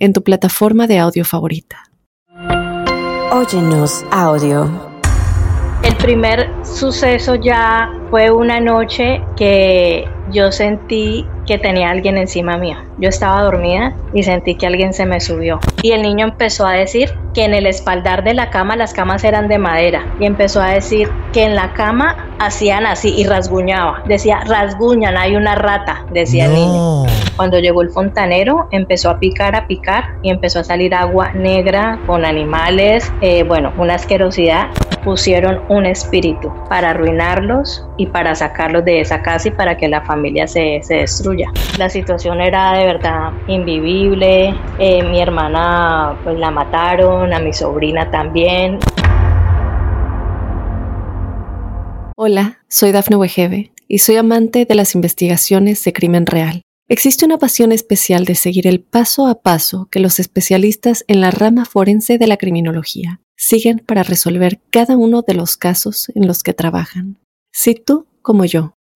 en tu plataforma de audio favorita. Óyenos audio. El primer suceso ya fue una noche que yo sentí que tenía alguien encima mío. Yo estaba dormida y sentí que alguien se me subió. Y el niño empezó a decir que en el espaldar de la cama las camas eran de madera. Y empezó a decir que en la cama hacían así y rasguñaba. Decía, rasguñan, hay una rata, decía el niño. Cuando llegó el fontanero, empezó a picar, a picar y empezó a salir agua negra con animales. Eh, bueno, una asquerosidad pusieron un espíritu para arruinarlos y para sacarlos de esa casa y para que la familia se, destruya. La situación era de verdad invivible, eh, mi hermana pues la mataron, a mi sobrina también. Hola, soy Dafne Wegebe y soy amante de las investigaciones de crimen real. Existe una pasión especial de seguir el paso a paso que los especialistas en la rama forense de la criminología siguen para resolver cada uno de los casos en los que trabajan. Si tú, como yo,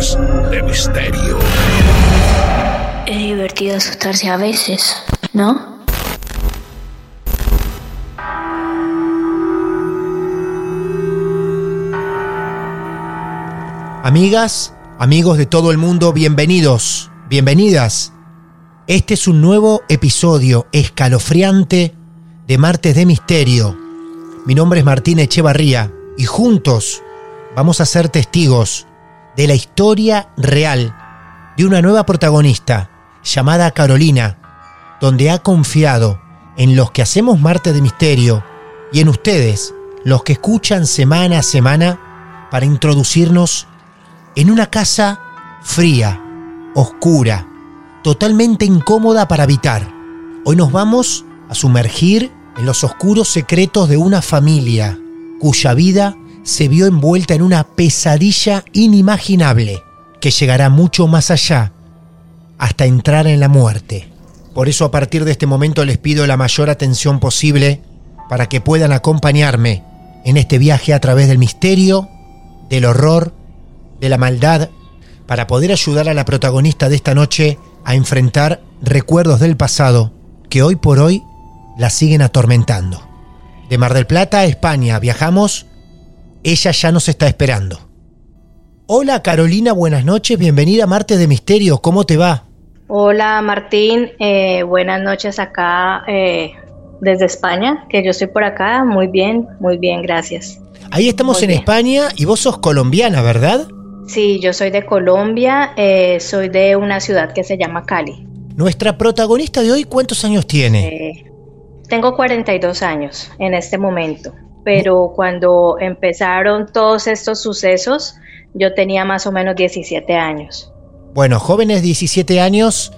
de misterio. Es divertido asustarse a veces, ¿no? Amigas, amigos de todo el mundo, bienvenidos, bienvenidas. Este es un nuevo episodio escalofriante de Martes de Misterio. Mi nombre es Martín Echevarría y juntos vamos a ser testigos de la historia real de una nueva protagonista llamada Carolina, donde ha confiado en los que hacemos Marte de Misterio y en ustedes, los que escuchan semana a semana, para introducirnos en una casa fría, oscura, totalmente incómoda para habitar. Hoy nos vamos a sumergir en los oscuros secretos de una familia cuya vida se vio envuelta en una pesadilla inimaginable que llegará mucho más allá hasta entrar en la muerte. Por eso a partir de este momento les pido la mayor atención posible para que puedan acompañarme en este viaje a través del misterio, del horror, de la maldad, para poder ayudar a la protagonista de esta noche a enfrentar recuerdos del pasado que hoy por hoy la siguen atormentando. De Mar del Plata a España viajamos ella ya nos está esperando. Hola Carolina, buenas noches, bienvenida a Marte de Misterio, ¿cómo te va? Hola Martín, eh, buenas noches acá eh, desde España, que yo estoy por acá, muy bien, muy bien, gracias. Ahí estamos en España y vos sos colombiana, ¿verdad? Sí, yo soy de Colombia, eh, soy de una ciudad que se llama Cali. Nuestra protagonista de hoy, ¿cuántos años tiene? tengo 42 años en este momento pero cuando empezaron todos estos sucesos, yo tenía más o menos 17 años. Bueno, jóvenes 17 años,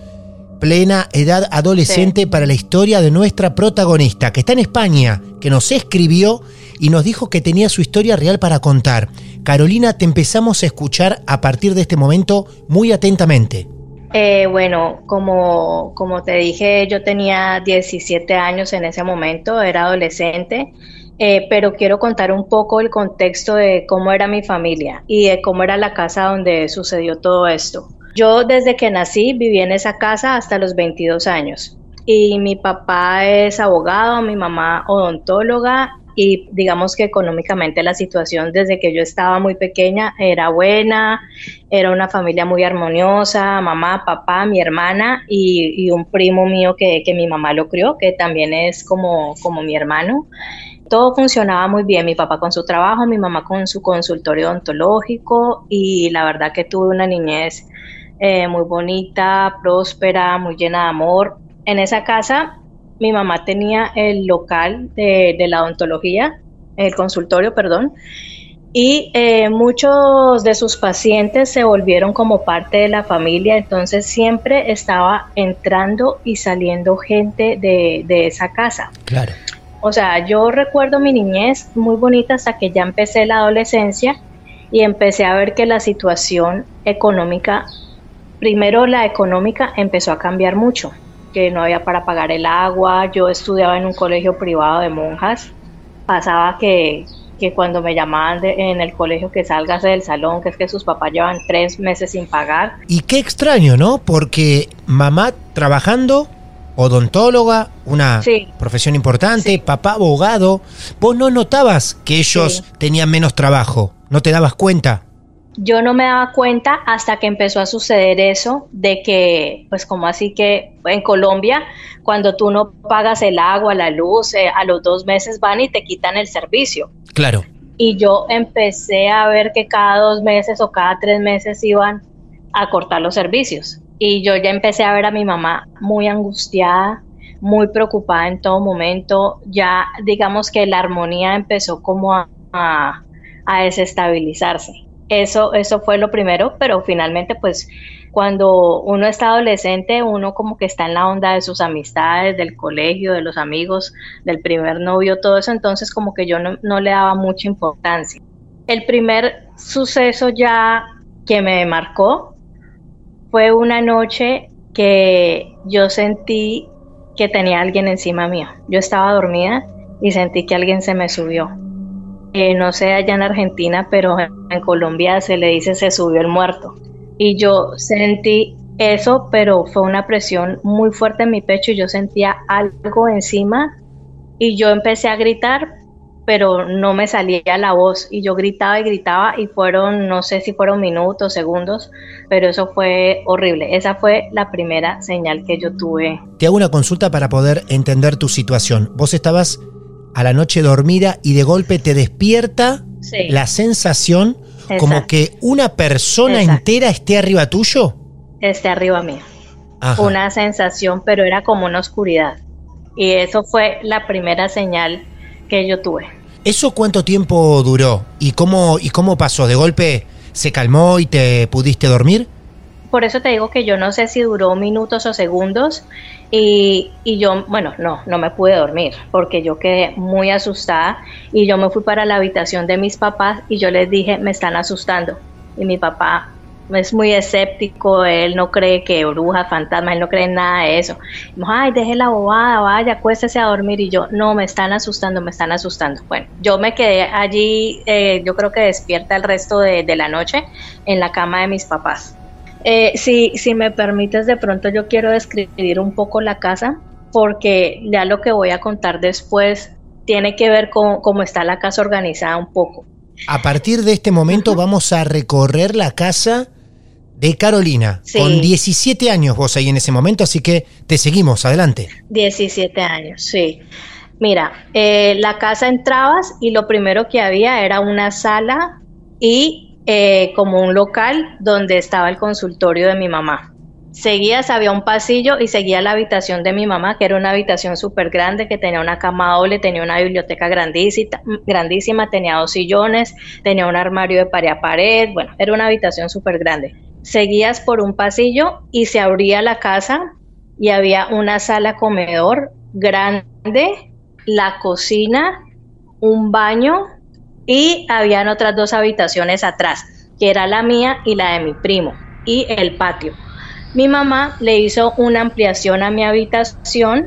plena edad adolescente para la historia de nuestra protagonista, que está en España, que nos escribió y nos dijo que tenía su historia real para contar. Carolina, te empezamos a escuchar a partir de este momento muy atentamente. Eh, bueno, como, como te dije, yo tenía 17 años en ese momento, era adolescente eh, pero quiero contar un poco el contexto de cómo era mi familia y de cómo era la casa donde sucedió todo esto. Yo desde que nací viví en esa casa hasta los 22 años y mi papá es abogado, mi mamá odontóloga y digamos que económicamente la situación desde que yo estaba muy pequeña era buena, era una familia muy armoniosa, mamá, papá, mi hermana y, un primo mío que, mi mamá lo crió, que también es como, como mi hermano. Todo funcionaba muy bien, mi papá con su trabajo, mi mamá con su consultorio odontológico y la verdad que tuve una niñez eh, muy bonita, próspera, muy llena de amor. En esa casa mi mamá tenía el local de, la odontología, el consultorio, perdón, y eh, muchos de sus pacientes se volvieron como parte de la familia, entonces siempre estaba entrando y saliendo gente de, de, esa casa. Claro. O sea, yo recuerdo mi niñez muy bonita hasta que ya empecé la adolescencia y empecé a ver que la situación económica, primero la económica empezó a cambiar mucho que no había para pagar el agua, yo estudiaba en un colegio privado de monjas, pasaba que, que cuando me llamaban en el colegio que salgas del salón, que es que sus papás llevan tres meses sin pagar. Y qué extraño, ¿no? Porque mamá trabajando, odontóloga, una profesión importante, papá abogado, vos no notabas que ellos tenían menos trabajo, no te dabas cuenta yo no me daba cuenta hasta que empezó a suceder eso de que, pues como así que en Colombia, cuando tú no pagas el agua, la luz, eh, a los dos meses van y te quitan el servicio. Claro. Y yo empecé a ver que cada dos meses o cada tres meses iban a cortar los servicios. Y yo ya empecé a ver a mi mamá muy angustiada, muy preocupada en todo momento. Ya digamos que la armonía empezó como a, a desestabilizarse. Eso, eso fue lo primero, pero finalmente pues cuando uno está adolescente, uno como que está en la onda de sus amistades, del colegio, de los amigos, del primer novio, todo eso, entonces como que yo no, le daba mucha importancia. El primer suceso ya que me marcó fue una noche que yo sentí que tenía alguien encima mío. Yo estaba dormida y sentí que alguien se me subió. Eh, no sé allá en Argentina, pero en Colombia se le dice se subió el muerto. Y yo sentí eso, pero fue una presión muy fuerte en mi pecho y yo sentía algo encima y yo empecé a gritar, pero no me salía la voz y yo gritaba y gritaba y fueron, no sé si fueron minutos, segundos, pero eso fue horrible. Esa fue la primera señal que yo tuve. Te hago una consulta para poder entender tu situación. Vos estabas a la noche dormida y de golpe te despierta la sensación como que una persona entera esté arriba tuyo. Esté arriba mío. Una sensación, pero era como una oscuridad. Y eso fue la primera señal que yo tuve. ¿Eso cuánto tiempo duró? ¿Y cómo, y cómo pasó? ¿De golpe se calmó y te pudiste dormir? por eso te digo que yo no sé si duró minutos o segundos y, yo, bueno, no, no me pude dormir porque yo quedé muy asustada y yo me fui para la habitación de mis papás y yo les dije, me están asustando. Y mi papá es muy escéptico, él no cree que bruja, fantasma, él no cree en nada de eso. Ay, deje la bobada, vaya, acuéstese a dormir. Y yo, no, me están asustando, me están asustando. Bueno, yo me quedé allí, eh, yo creo que despierta el resto de, de la noche en la cama de mis papás. Eh, si, si me permites, de pronto yo quiero describir un poco la casa, porque ya lo que voy a contar después tiene que ver con cómo está la casa organizada un poco. A partir de este momento vamos a recorrer la casa de Carolina, con 17 años vos ahí en ese momento, así que te seguimos, adelante. 17 años, sí. Mira, eh, la casa entrabas y lo primero que había era una sala y eh, como un local donde estaba el consultorio de mi mamá. Seguías, había un pasillo y seguía la habitación de mi mamá, que era una habitación súper grande, que tenía una cama doble, tenía una biblioteca grandísima, tenía dos sillones, tenía un armario de pared a pared, bueno, era una habitación súper grande. Seguías por un pasillo y se abría la casa y había una sala comedor grande, la cocina, un baño y habían otras dos habitaciones atrás, que era la mía y la de mi primo, y el patio. Mi mamá le hizo una ampliación a mi habitación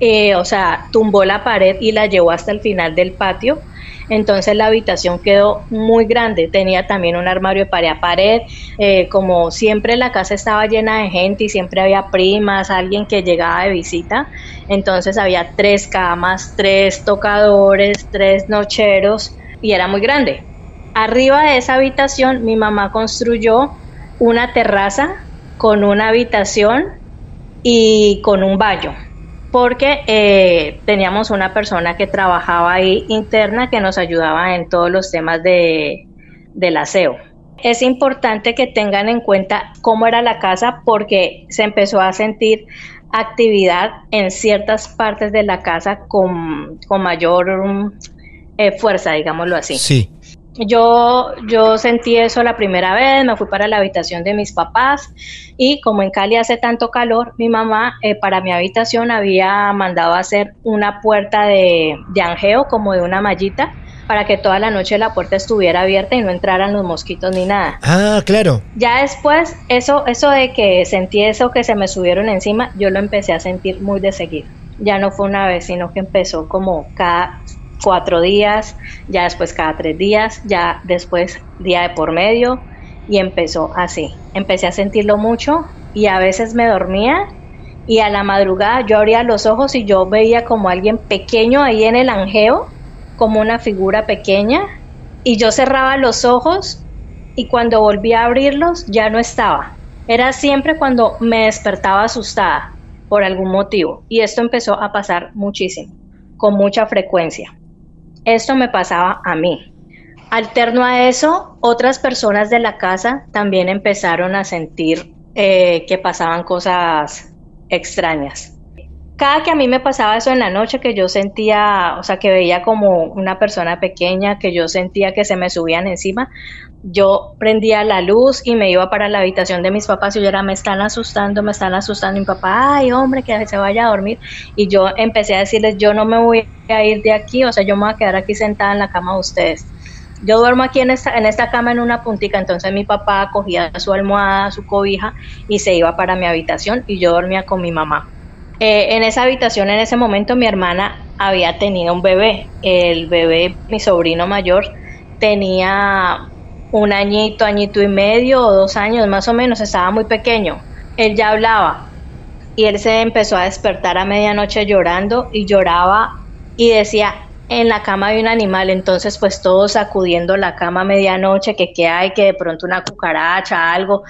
eh, o sea, tumbó la pared y la llevó hasta el final del patio. Entonces la habitación quedó muy grande, tenía también un armario de pared a pared, eh, como siempre la casa estaba llena de gente y siempre había primas, alguien que llegaba de visita, entonces había tres camas, tres tocadores, tres nocheros y era muy grande. Arriba de esa habitación mi mamá construyó una terraza con una habitación y con un baño porque eh, teníamos una persona que trabajaba ahí interna que nos ayudaba en todos los temas de, del aseo. Es importante que tengan en cuenta cómo era la casa porque se empezó a sentir actividad en ciertas partes de la casa con, mayor eh, fuerza, digámoslo así. Sí. Yo, yo sentí eso la primera vez, me fui para la habitación de mis papás y como en Cali hace tanto calor, mi mamá eh, para mi habitación había mandado a hacer una puerta de, de angeo, como de una mallita, para que toda la noche la puerta estuviera abierta y no entraran los mosquitos ni nada. Ah, claro. Ya después, eso, eso de que sentí eso que se me subieron encima, yo lo empecé a sentir muy de seguido. Ya no fue una vez, sino que empezó como cada cuatro días, ya después cada tres días, ya después día de por medio y empezó así. Empecé a sentirlo mucho y a veces me dormía y a la madrugada yo abría los ojos y yo veía como alguien pequeño ahí en el angeo, como una figura pequeña y yo cerraba los ojos y cuando volví a abrirlos ya no estaba. Era siempre cuando me despertaba asustada por algún motivo y esto empezó a pasar muchísimo, con mucha frecuencia. Esto me pasaba a mí. Alterno a eso, otras personas de la casa también empezaron a sentir eh, que pasaban cosas extrañas. Cada que a mí me pasaba eso en la noche, que yo sentía, o sea, que veía como una persona pequeña, que yo sentía que se me subían encima, yo prendía la luz y me iba para la habitación de mis papás y yo era, me están asustando, me están asustando. Y mi papá, ay, hombre, que se vaya a dormir. Y yo empecé a decirles, yo no me voy a ir de aquí, o sea, yo me voy a quedar aquí sentada en la cama de ustedes. Yo duermo aquí en esta, en esta cama en una puntica, entonces mi papá cogía su almohada, su cobija y se iba para mi habitación y yo dormía con mi mamá. Eh, en esa habitación, en ese momento, mi hermana había tenido un bebé. El bebé, mi sobrino mayor, tenía un añito, añito y medio o dos años más o menos, estaba muy pequeño. Él ya hablaba y él se empezó a despertar a medianoche llorando y lloraba y decía, en la cama hay un animal, entonces pues todos sacudiendo la cama a medianoche, que qué hay, que de pronto una cucaracha, algo,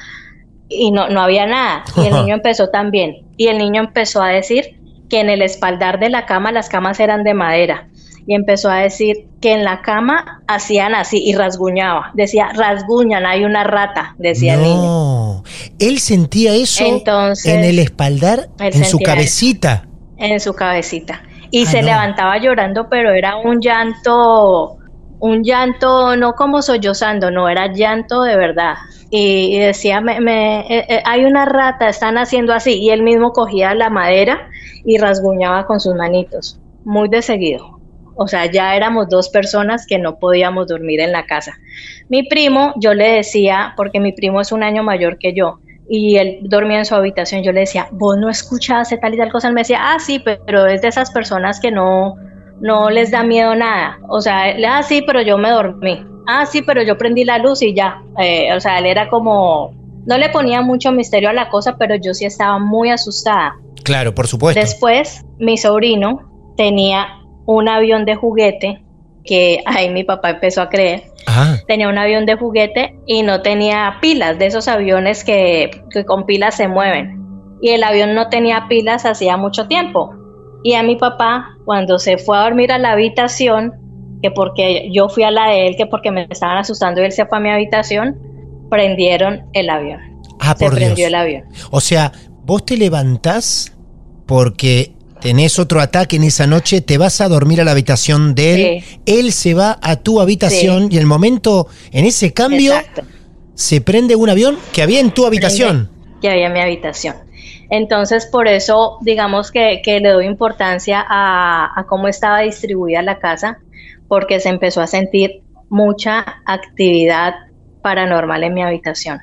y no, no había nada. Y el niño empezó también, y el niño empezó a decir que en el espaldar de la cama las camas eran de madera y empezó a decir que en la cama hacían así y rasguñaba. Decía, rasguñan, hay una rata, decía el niño. Él sentía eso en el espaldar, en su cabecita. en su cabecita. Y ah, se levantaba llorando, pero era un llanto, un llanto no como sollozando, no, era llanto de verdad. Y, decía, me, eh, eh, hay una rata, están haciendo así. Y él mismo cogía la madera y rasguñaba con sus manitos, muy de seguido. O sea, ya éramos dos personas que no podíamos dormir en la casa. Mi primo, yo le decía, porque mi primo es un año mayor que yo, y él dormía en su habitación, yo le decía, vos no escuchaste tal y tal cosa, él me decía, ah, sí, pero es de esas personas que no, no les da miedo nada. O sea, ah, sí, pero yo me dormí. Ah, sí, pero yo prendí la luz y ya. Eh, o sea, él era como, no le ponía mucho misterio a la cosa, pero yo sí estaba muy asustada. Claro, por supuesto. Después, mi sobrino tenía un avión de juguete que ahí mi papá empezó a creer. Tenía un avión de juguete y no tenía pilas, de esos aviones que, con pilas se mueven. Y el avión no tenía pilas hacía mucho tiempo. Y a mi papá, cuando se fue a dormir a la habitación, que porque yo fui a la de él, que porque me estaban asustando y él se fue a mi habitación, prendieron el avión. Ah, se prendió el avión. O sea, vos te levantás porque tenés otro ataque en esa noche, te vas a dormir a la habitación de él, él se va a tu habitación y el momento, en ese cambio, se prende un avión que había en tu habitación. que había en mi habitación. Entonces, por eso, digamos que, le doy importancia a, a cómo estaba distribuida la casa, porque se empezó a sentir mucha actividad paranormal en mi habitación.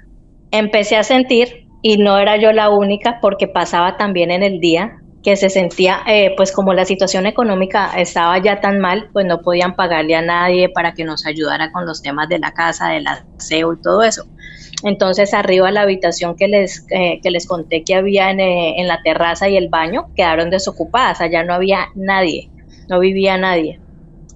Empecé a sentir, y no era yo la única, porque pasaba también en el día, que se sentía, eh, pues como la situación económica estaba ya tan mal, pues no podían pagarle a nadie para que nos ayudara con los temas de la casa, del aseo y todo eso. Entonces arriba la habitación que les, eh, que les conté que había en, eh, en, la terraza y el baño quedaron desocupadas, allá no había nadie, no vivía nadie.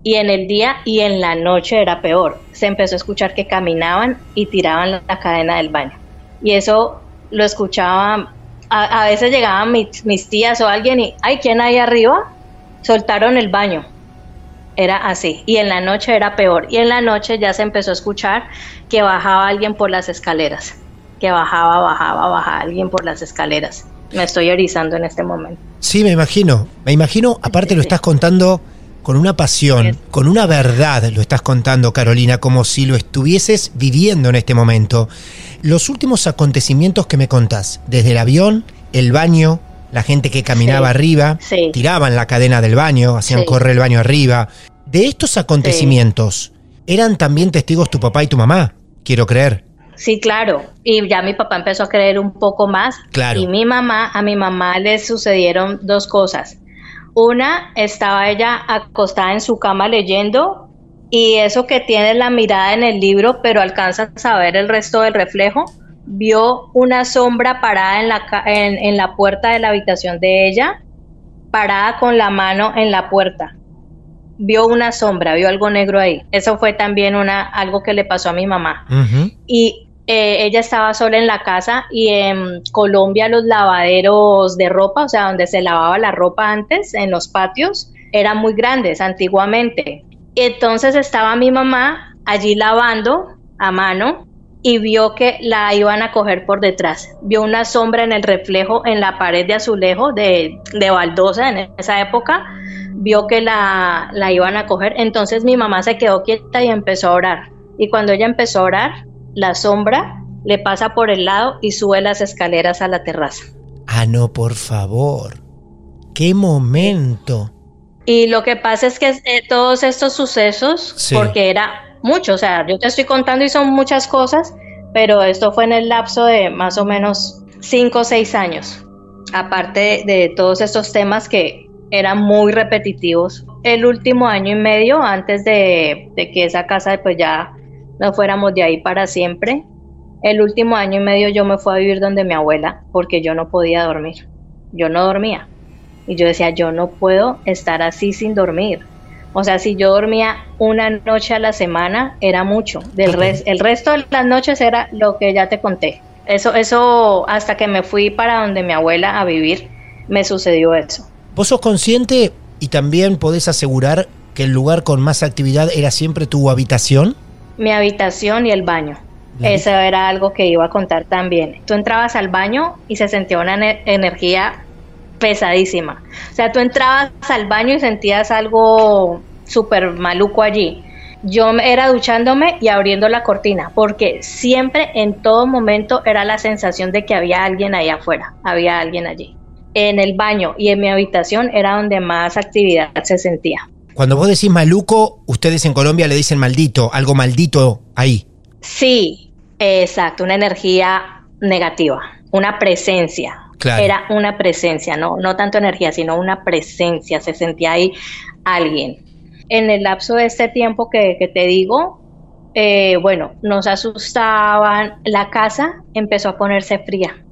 Y en el día y en la noche era peor, se empezó a escuchar que caminaban y tiraban la cadena del baño. Y eso lo escuchaba a, veces llegaban mis, tías o alguien y, ay, ¿quién hay arriba? Soltaron el baño. Era así. Y en la noche era peor. Y en la noche ya se empezó a escuchar que bajaba alguien por las escaleras. Que bajaba, bajaba, bajaba alguien por las escaleras. Me estoy erizando en este momento. Sí, me imagino. Me imagino, aparte lo estás contando con una pasión, con una verdad, lo estás contando, Carolina, como si lo estuvieses viviendo en este momento. Los últimos acontecimientos que me contás, desde el avión, el baño, la gente que caminaba arriba, tiraban la cadena del baño, hacían correr el baño arriba. De estos acontecimientos, ¿eran también testigos tu papá y tu mamá? Quiero creer. Sí, claro. Y ya mi papá empezó a creer un poco más. Claro. Y mi mamá, a mi mamá le sucedieron dos cosas. Una, estaba ella acostada en su cama leyendo y eso que tiene la mirada en el libro, pero alcanza a ver el resto del reflejo, vio una sombra parada en la, en, la puerta de la habitación de ella, parada con la mano en la puerta. Vio una sombra, vio algo negro ahí. Eso fue también una, algo que le pasó a mi mamá. Y eh, ella estaba sola en la casa y en Colombia los lavaderos de ropa, o sea, donde se lavaba la ropa antes, en los patios, eran muy grandes antiguamente. Entonces estaba mi mamá allí lavando a mano y vio que la iban a coger por detrás. Vio una sombra en el reflejo en la pared de azulejo de, de baldosa en esa época. Vio que la, la iban a coger. Entonces mi mamá se quedó quieta y empezó a orar. Y cuando ella empezó a orar, la sombra le pasa por el lado y sube las escaleras a la terraza. Ah, no, por favor. ¡Qué momento! Y lo que pasa es que eh, todos estos sucesos, porque era mucho, o sea, yo te estoy contando y son muchas cosas, pero esto fue en el lapso de más o menos cinco o seis años, aparte de, todos estos temas que eran muy repetitivos. El último año y medio antes de, de que esa casa pues ya no fuéramos de ahí para siempre. El último año y medio yo me fui a vivir donde mi abuela porque yo no podía dormir. Yo no dormía. Y yo decía, yo no puedo estar así sin dormir. O sea, si yo dormía una noche a la semana, era mucho. Del el resto de las noches era lo que ya te conté. Eso, eso, hasta que me fui para donde mi abuela a vivir, me sucedió eso. ¿Vos sos consciente y también podés asegurar que el lugar con más actividad era siempre tu habitación? Mi habitación y el baño. Eso era algo que iba a contar también. Tú entrabas al baño y se sentía una energía pesadísima. O sea, tú entrabas al baño y sentías algo súper maluco allí. Yo era duchándome y abriendo la cortina, porque siempre, en todo momento, era la sensación de que había alguien ahí afuera, había alguien allí. En el baño y en mi habitación era donde más actividad se sentía. Cuando vos decís maluco, ustedes en Colombia le dicen maldito, algo maldito ahí. Sí, exacto, una energía negativa, una presencia. Era una presencia, no, no tanto energía, sino una presencia, se sentía ahí alguien. En el lapso de este tiempo que, te digo, eh, bueno, nos asustaban, la casa empezó a ponerse fría.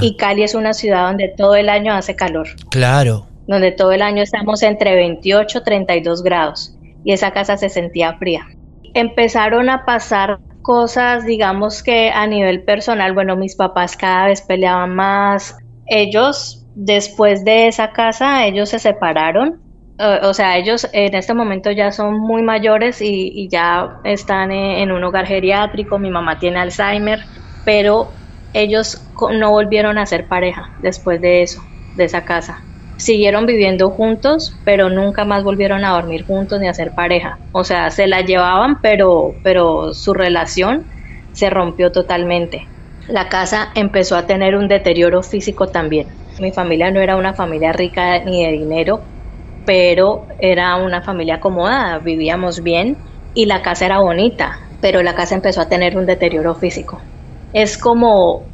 Y Cali es una ciudad donde todo el año hace calor. Claro donde todo el año estamos entre 28 y 32 grados y esa casa se sentía fría. Empezaron a pasar cosas, digamos que a nivel personal, bueno, mis papás cada vez peleaban más. Ellos, después de esa casa, ellos se separaron. O sea, ellos en este momento ya son muy mayores y, ya están en un hogar geriátrico. Mi mamá tiene Alzheimer, pero ellos no volvieron a ser pareja después de eso, de esa casa siguieron viviendo juntos, pero nunca más volvieron a dormir juntos ni a ser pareja. O sea, se la llevaban, pero, pero su relación se rompió totalmente. La casa empezó a tener un deterioro físico también. Mi familia no era una familia rica ni de dinero, pero era una familia acomodada, vivíamos bien y la casa era bonita, pero la casa empezó a tener un deterioro físico. Es como,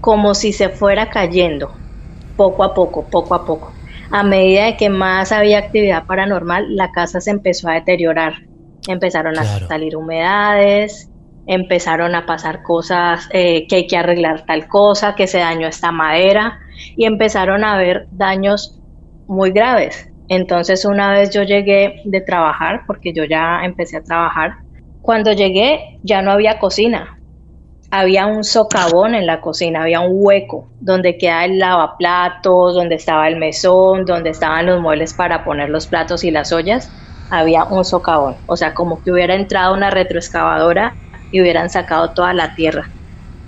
como si se fuera cayendo, poco a poco, poco a poco. a medida de que más había actividad paranormal, la casa se empezó a deteriorar. Empezaron a salir humedades, empezaron a pasar cosas, eh, que hay que arreglar tal cosa, que se dañó esta madera, y empezaron a haber daños muy graves. Entonces una vez yo llegué de trabajar, porque yo ya empecé a trabajar, cuando llegué ya no había cocina, había un socavón en la cocina, había un hueco donde queda el lavaplatos, donde estaba el mesón, donde estaban los muebles para poner los platos y las ollas, había un socavón, o sea, como que hubiera entrado una retroexcavadora y hubieran sacado toda la tierra.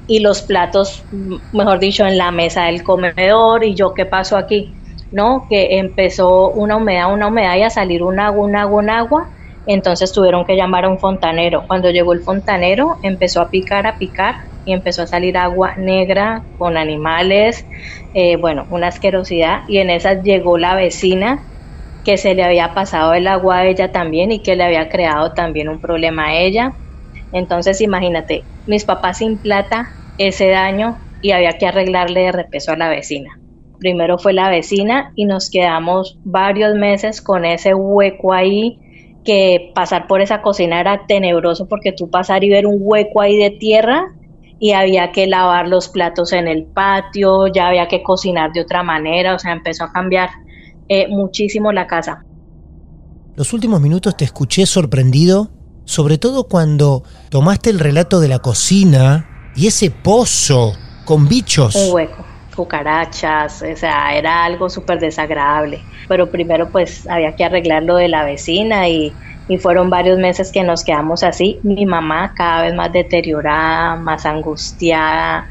Y los platos, mejor dicho, en la mesa del comedor y yo, ¿qué pasó aquí? ¿No? Que empezó una humedad, una humedad y a salir un agua, un agua, un agua entonces tuvieron que llamar a un fontanero. Cuando llegó el fontanero, empezó a picar, a picar y empezó a salir agua negra con animales, eh, bueno, una asquerosidad. Y en esas llegó la vecina que se le había pasado el agua a ella también y que le había creado también un problema a ella. Entonces imagínate, mis papás sin plata, ese daño y había que arreglarle de repeso a la vecina. Primero fue la vecina y nos quedamos varios meses con ese hueco ahí que pasar por esa cocina era tenebroso porque tú pasar y ver un hueco ahí de tierra y había que lavar los platos en el patio, ya había que cocinar de otra manera, o sea, empezó a cambiar eh, muchísimo la casa. Los últimos minutos te escuché sorprendido, sobre todo cuando tomaste el relato de la cocina y ese pozo con bichos. Un hueco cucarachas, o sea, era algo súper desagradable. Pero primero pues había que arreglar lo de la vecina y, y fueron varios meses que nos quedamos así. Mi mamá cada vez más deteriorada, más angustiada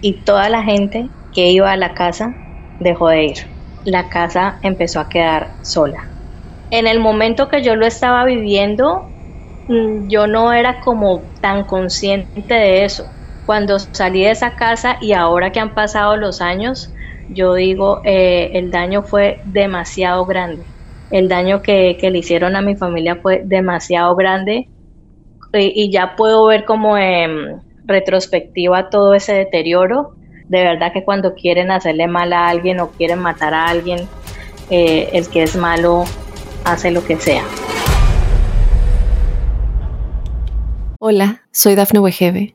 y toda la gente que iba a la casa dejó de ir. La casa empezó a quedar sola. En el momento que yo lo estaba viviendo, mm, yo no era como tan consciente de eso cuando salí de esa casa y ahora que han pasado los años, yo digo, eh, el daño fue demasiado grande. El daño que, le hicieron a mi familia fue demasiado grande y, ya puedo ver como en retrospectiva todo ese deterioro. De verdad que cuando quieren hacerle mal a alguien o quieren matar a alguien, eh, el que es malo hace lo que sea. Hola, soy Dafne Wegebe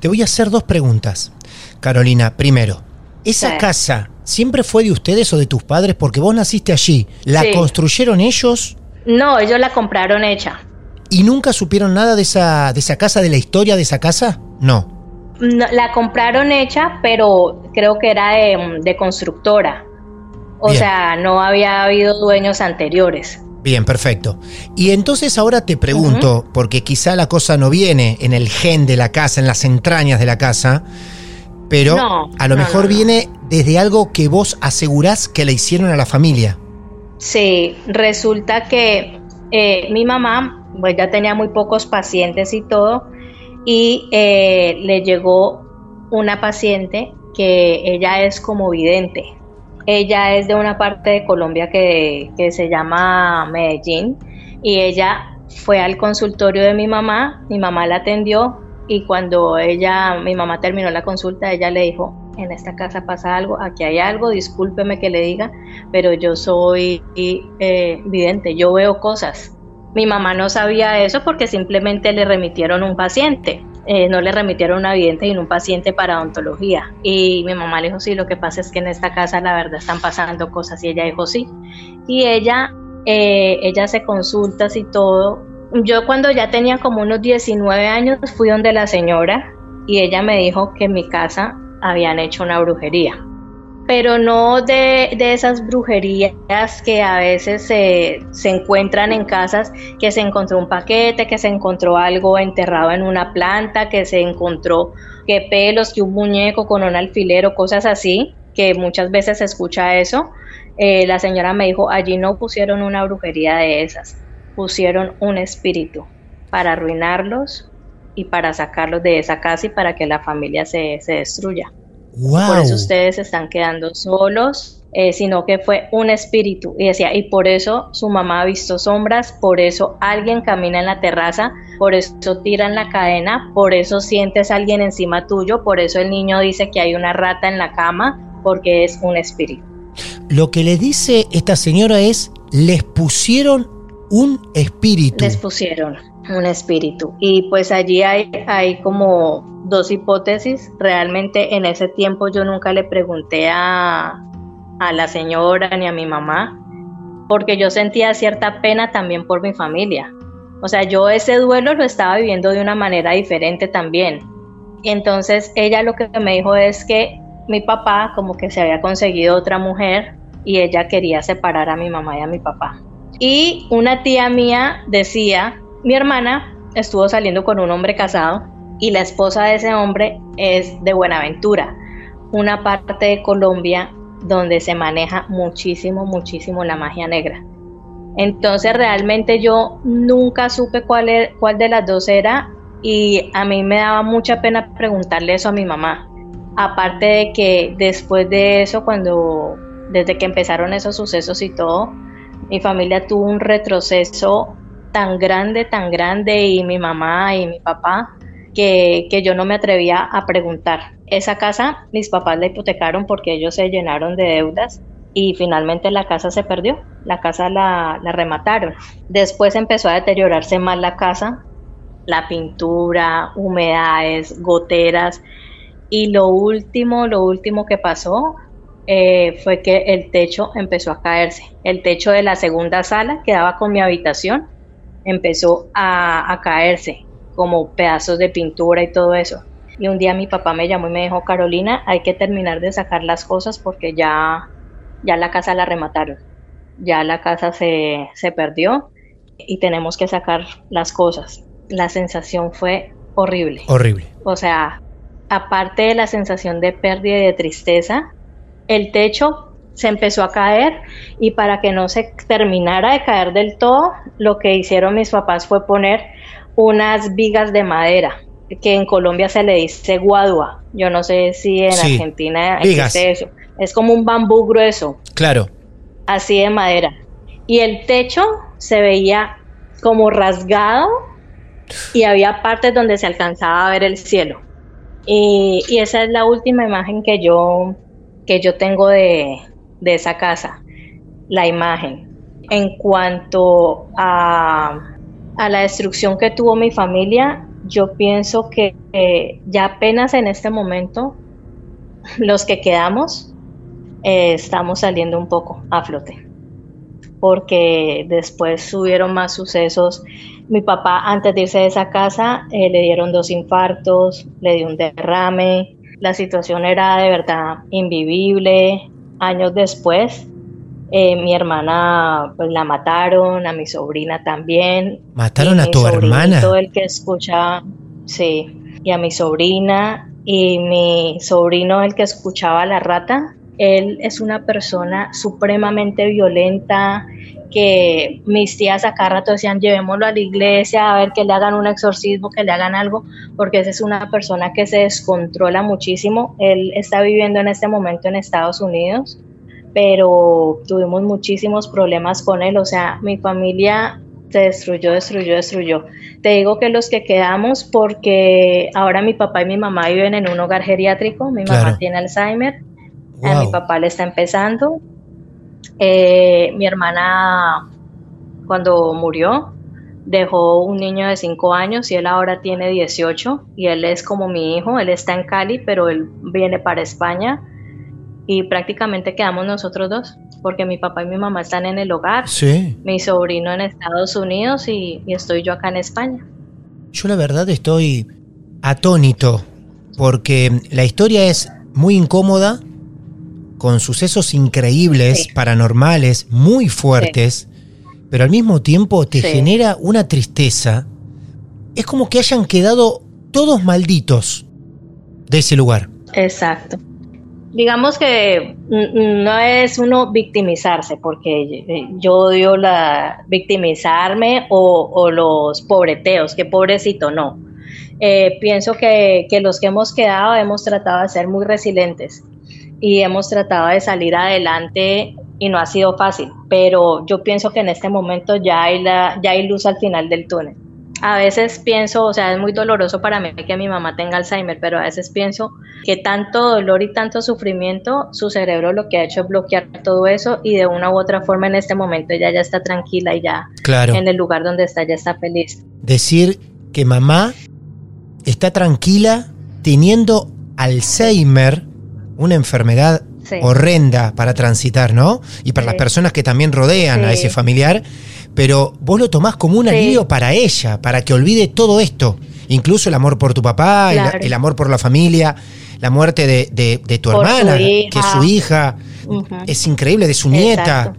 Te voy a hacer dos preguntas. Carolina, primero, ¿esa casa siempre fue de ustedes o de tus padres? Porque vos naciste allí. ¿La construyeron ellos? No, ellos la compraron hecha. ¿Y nunca supieron nada de esa, de esa casa, de la historia de esa casa? No. la compraron hecha, pero creo que era de, constructora. O sea, no había habido dueños anteriores. Bien, perfecto. Y entonces ahora te pregunto, porque quizá la cosa no viene en el gen de la casa, en las entrañas de la casa, pero a lo mejor viene desde algo que vos asegurás que le hicieron a la familia. Sí, resulta que eh, mi mamá, pues ya tenía muy pocos pacientes y todo, y eh, le llegó una paciente que ella es como vidente, ella es de una parte de Colombia que, se llama Medellín y ella fue al consultorio de mi mamá, mi mamá la atendió y cuando ella, mi mamá terminó la consulta, ella le dijo, en esta casa pasa algo, aquí hay algo, discúlpeme que le diga, pero yo soy eh, vidente, yo veo cosas. Mi mamá no sabía eso porque simplemente le remitieron un paciente. Eh, no le remitieron una vidente y un paciente para odontología. Y mi mamá le dijo, sí, lo que pasa es que en esta casa la verdad están pasando cosas. Y ella dijo, sí. Y ella, eh, ella se consulta y todo. Yo cuando ya tenía como unos 19 años fui donde la señora y ella me dijo que en mi casa habían hecho una brujería pero no de, esas brujerías que a veces se, encuentran en casas, que se encontró un paquete, que se encontró algo enterrado en una planta, que se encontró que pelos, que un muñeco con un alfilero, cosas así, que muchas veces se escucha eso. eh, la señora me dijo, allí no pusieron una brujería de esas, pusieron un espíritu para arruinarlos y para sacarlos de esa casa y para que la familia se, se destruya. Por eso ustedes se están quedando solos, eh, sino que fue un espíritu. Y decía, y por eso su mamá ha visto sombras, por eso alguien camina en la terraza, por eso tiran la cadena, por eso sientes a alguien encima tuyo, por eso el niño dice que hay una rata en la cama, porque es un espíritu. Lo que le dice esta señora es, les pusieron un espíritu. Les pusieron un espíritu. Y pues allí hay, hay como dos hipótesis. Realmente en ese tiempo yo nunca le pregunté a, a la señora ni a mi mamá, porque yo sentía cierta pena también por mi familia. O sea, yo ese duelo lo estaba viviendo de una manera diferente también. Entonces ella lo que me dijo es que mi papá como que se había conseguido otra mujer y ella quería separar a mi mamá y a mi papá. Y una tía mía decía, mi hermana estuvo saliendo con un hombre casado y la esposa de ese hombre es de Buenaventura, una parte de Colombia donde se maneja muchísimo, muchísimo la magia negra. Entonces realmente yo nunca supe cuál, e, cuál de las dos era y a mí me daba mucha pena preguntarle eso a mi mamá. Aparte de que después de eso, cuando desde que empezaron esos sucesos y todo, mi familia tuvo un retroceso tan grande, tan grande y mi mamá y mi papá que, que yo no me atrevía a preguntar. Esa casa mis papás la hipotecaron porque ellos se llenaron de deudas y finalmente la casa se perdió, la casa la, remataron. Después empezó a deteriorarse más la casa, la pintura, humedades, goteras y lo último, lo último que pasó eh, fue que el techo empezó a caerse. El techo de la segunda sala que daba con mi habitación empezó a, a caerse como pedazos de pintura y todo eso. Y un día mi papá me llamó y me dijo, Carolina, hay que terminar de sacar las cosas porque ya, ya la casa la remataron, ya la casa se, se perdió y tenemos que sacar las cosas. La sensación fue horrible. Horrible. O sea, aparte de la sensación de pérdida y de tristeza, el techo se empezó a caer y para que no se terminara de caer del todo, lo que hicieron mis papás fue poner unas vigas de madera que en Colombia se le dice guadua. Yo no sé si en Argentina existe eso. Es como un bambú grueso. Claro. Así de madera. Y el techo se veía como rasgado y había partes donde se alcanzaba a ver el cielo. Y, esa es la última imagen que yo, que yo tengo de, de esa casa, la imagen. En cuanto a, a la destrucción que tuvo mi familia, yo pienso que ya apenas en este momento los que quedamos eh, estamos saliendo un poco a flote porque después hubieron más sucesos. Mi papá antes de irse de esa casa eh, le dieron dos infartos, le dio un derrame, la situación era de verdad invivible. Años después eh, mi hermana pues la mataron, a mi sobrina también. ¿Mataron a tu hermana? el que escuchaba, sí, y a mi sobrina y mi sobrino el que escuchaba a la rata. Él es una persona supremamente violenta, que mis tías acá rato decían llevémoslo a la iglesia a ver que le hagan un exorcismo, que le hagan algo, porque esa es una persona que se descontrola muchísimo. Él está viviendo en este momento en Estados Unidos pero tuvimos muchísimos problemas con él, o sea, mi familia se destruyó, destruyó, destruyó. Te digo que los que quedamos, porque ahora mi papá y mi mamá viven en un hogar geriátrico, mi mamá tiene Alzheimer, a mi papá le está empezando, eh, mi hermana cuando murió dejó un niño de 5 años y él ahora tiene 18 y él es como mi hijo, él está en Cali, pero él viene para España y prácticamente quedamos nosotros dos, porque mi papá y mi mamá están en el hogar, sí. mi sobrino en Estados Unidos y, estoy yo acá en España. Yo la verdad estoy atónito, porque la historia es muy incómoda, con sucesos increíbles, paranormales, muy fuertes, pero al mismo tiempo te genera una tristeza. Es como que hayan quedado todos malditos de ese lugar. Exacto. digamos que no es uno victimizarse, porque eh, yo odio la victimizarme o, los pobreteos, que pobrecito no. Eh, pienso que, que, los que hemos quedado hemos tratado de ser muy resilientes y hemos tratado de salir adelante y no ha sido fácil, pero yo pienso que en este momento ya hay, la, ya hay luz al final del túnel a veces pienso, o sea, es muy doloroso para mí que mi mamá tenga Alzheimer, pero a veces pienso que tanto dolor y tanto sufrimiento, su cerebro lo que ha hecho es bloquear todo eso y de una u otra forma en este momento ella ya está tranquila y ya claro. en el lugar donde está ya está feliz. Decir que mamá está tranquila teniendo Alzheimer, una enfermedad horrenda para transitar, ¿no? Y para las personas que también rodean a ese familiar pero vos lo tomás como un alivio para ella, para que olvide todo esto, incluso el amor por tu papá, el, amor por la familia, la muerte de, tu hermana, que es su hija, es increíble, de su nieta.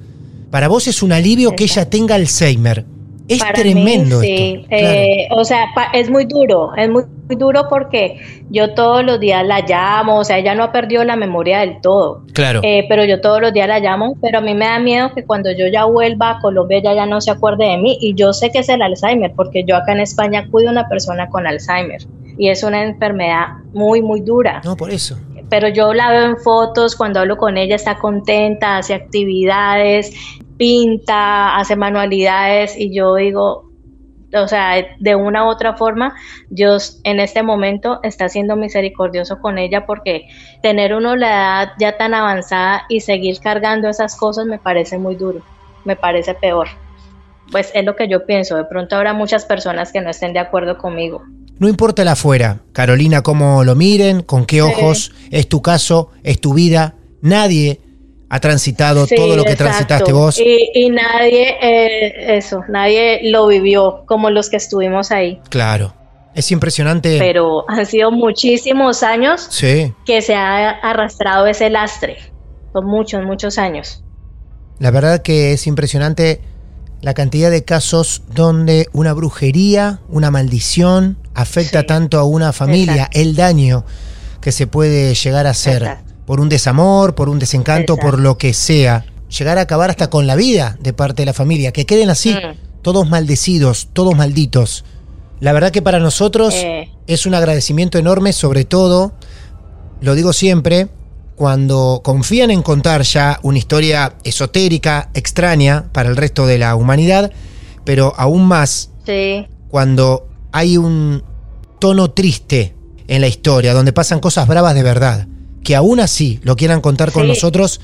Para vos es un alivio que ella tenga Alzheimer. Es tremendo. sí, eh, o sea, es muy duro, es muy, duro porque yo todos los días la llamo, o sea, ella no ha perdido la memoria del todo. Claro. Eh, pero yo todos los días la llamo, pero a mí me da miedo que cuando yo ya vuelva a Colombia ella ya no se acuerde de mí y yo sé que es el Alzheimer porque yo acá en España cuido a una persona con Alzheimer y es una enfermedad muy, muy dura. No, por eso pero yo la veo en fotos, cuando hablo con ella está contenta, hace actividades, pinta, hace manualidades y yo digo, o sea, de una u otra forma, Dios en este momento está siendo misericordioso con ella porque tener uno la edad ya tan avanzada y seguir cargando esas cosas me parece muy duro, me parece peor. Pues es lo que yo pienso, de pronto habrá muchas personas que no estén de acuerdo conmigo. No importa el afuera, Carolina, cómo lo miren, con qué ojos, es tu caso, es tu vida, nadie ha transitado todo lo que transitaste vos. Y, nadie, eh, eso, nadie lo vivió como los que estuvimos ahí. Claro. Es impresionante. Pero han sido muchísimos años que se ha arrastrado ese lastre. Son muchos, muchos años. La verdad que es impresionante la cantidad de casos donde una brujería, una maldición afecta tanto a una familia, el daño que se puede llegar a hacer por un desamor, por un desencanto, por lo que sea, llegar a acabar hasta con la vida de parte de la familia, que queden así, mm. todos maldecidos, todos malditos. La verdad que para nosotros eh. es un agradecimiento enorme, sobre todo, lo digo siempre, cuando confían en contar ya una historia esotérica, extraña para el resto de la humanidad, pero aún más cuando hay un tono triste en la historia, donde pasan cosas bravas de verdad que aún así lo quieran contar con nosotros,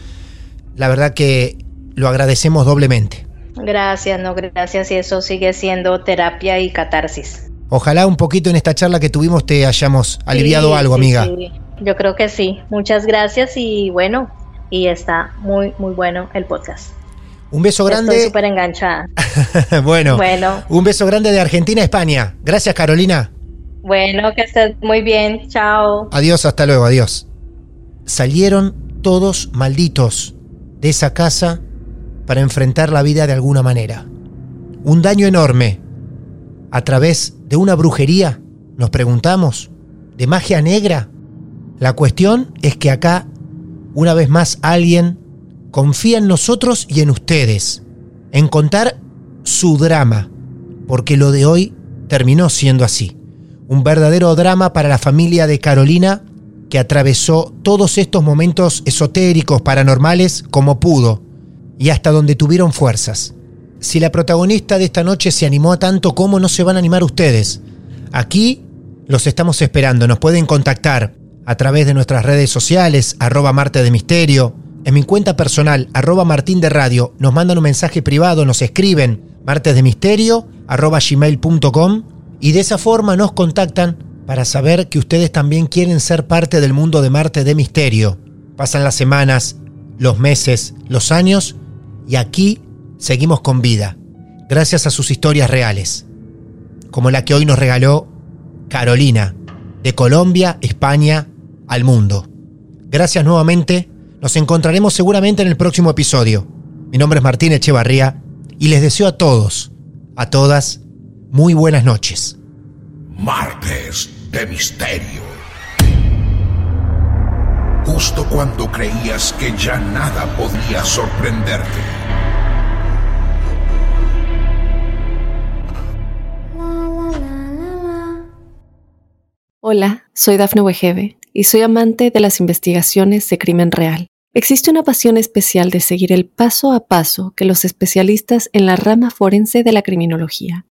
la verdad que lo agradecemos doblemente. Gracias, no, gracias y eso sigue siendo terapia y catarsis. Ojalá un poquito en esta charla que tuvimos te hayamos aliviado algo, amiga. Yo creo que sí. Muchas gracias y bueno, y está muy, muy bueno el podcast. Un beso grande. Estoy súper enganchada. bueno, bueno, un beso grande de Argentina a España. Gracias, Carolina. Bueno, que estés muy bien. Chao. Adiós, hasta luego, adiós salieron todos malditos de esa casa para enfrentar la vida de alguna manera. Un daño enorme. A través de una brujería, nos preguntamos, de magia negra. La cuestión es que acá, una vez más, alguien confía en nosotros y en ustedes, en contar su drama, porque lo de hoy terminó siendo así. Un verdadero drama para la familia de Carolina que atravesó todos estos momentos esotéricos, paranormales, como pudo, y hasta donde tuvieron fuerzas. Si la protagonista de esta noche se animó a tanto, ¿cómo no se van a animar ustedes? Aquí los estamos esperando, nos pueden contactar a través de nuestras redes sociales, arroba Marte de Misterio, en mi cuenta personal, arroba Martín de Radio, nos mandan un mensaje privado, nos escriben, martes de misterio, arroba gmail.com, y de esa forma nos contactan para saber que ustedes también quieren ser parte del mundo de Marte de misterio. Pasan las semanas, los meses, los años y aquí seguimos con vida, gracias a sus historias reales, como la que hoy nos regaló Carolina, de Colombia, España, al mundo. Gracias nuevamente, nos encontraremos seguramente en el próximo episodio. Mi nombre es Martín Echevarría y les deseo a todos, a todas, muy buenas noches. Martes de misterio. justo cuando creías que ya nada podía sorprenderte. Hola, soy Dafne Wegebe y soy amante de las investigaciones de crimen real. Existe una pasión especial de seguir el paso a paso que los especialistas en la rama forense de la criminología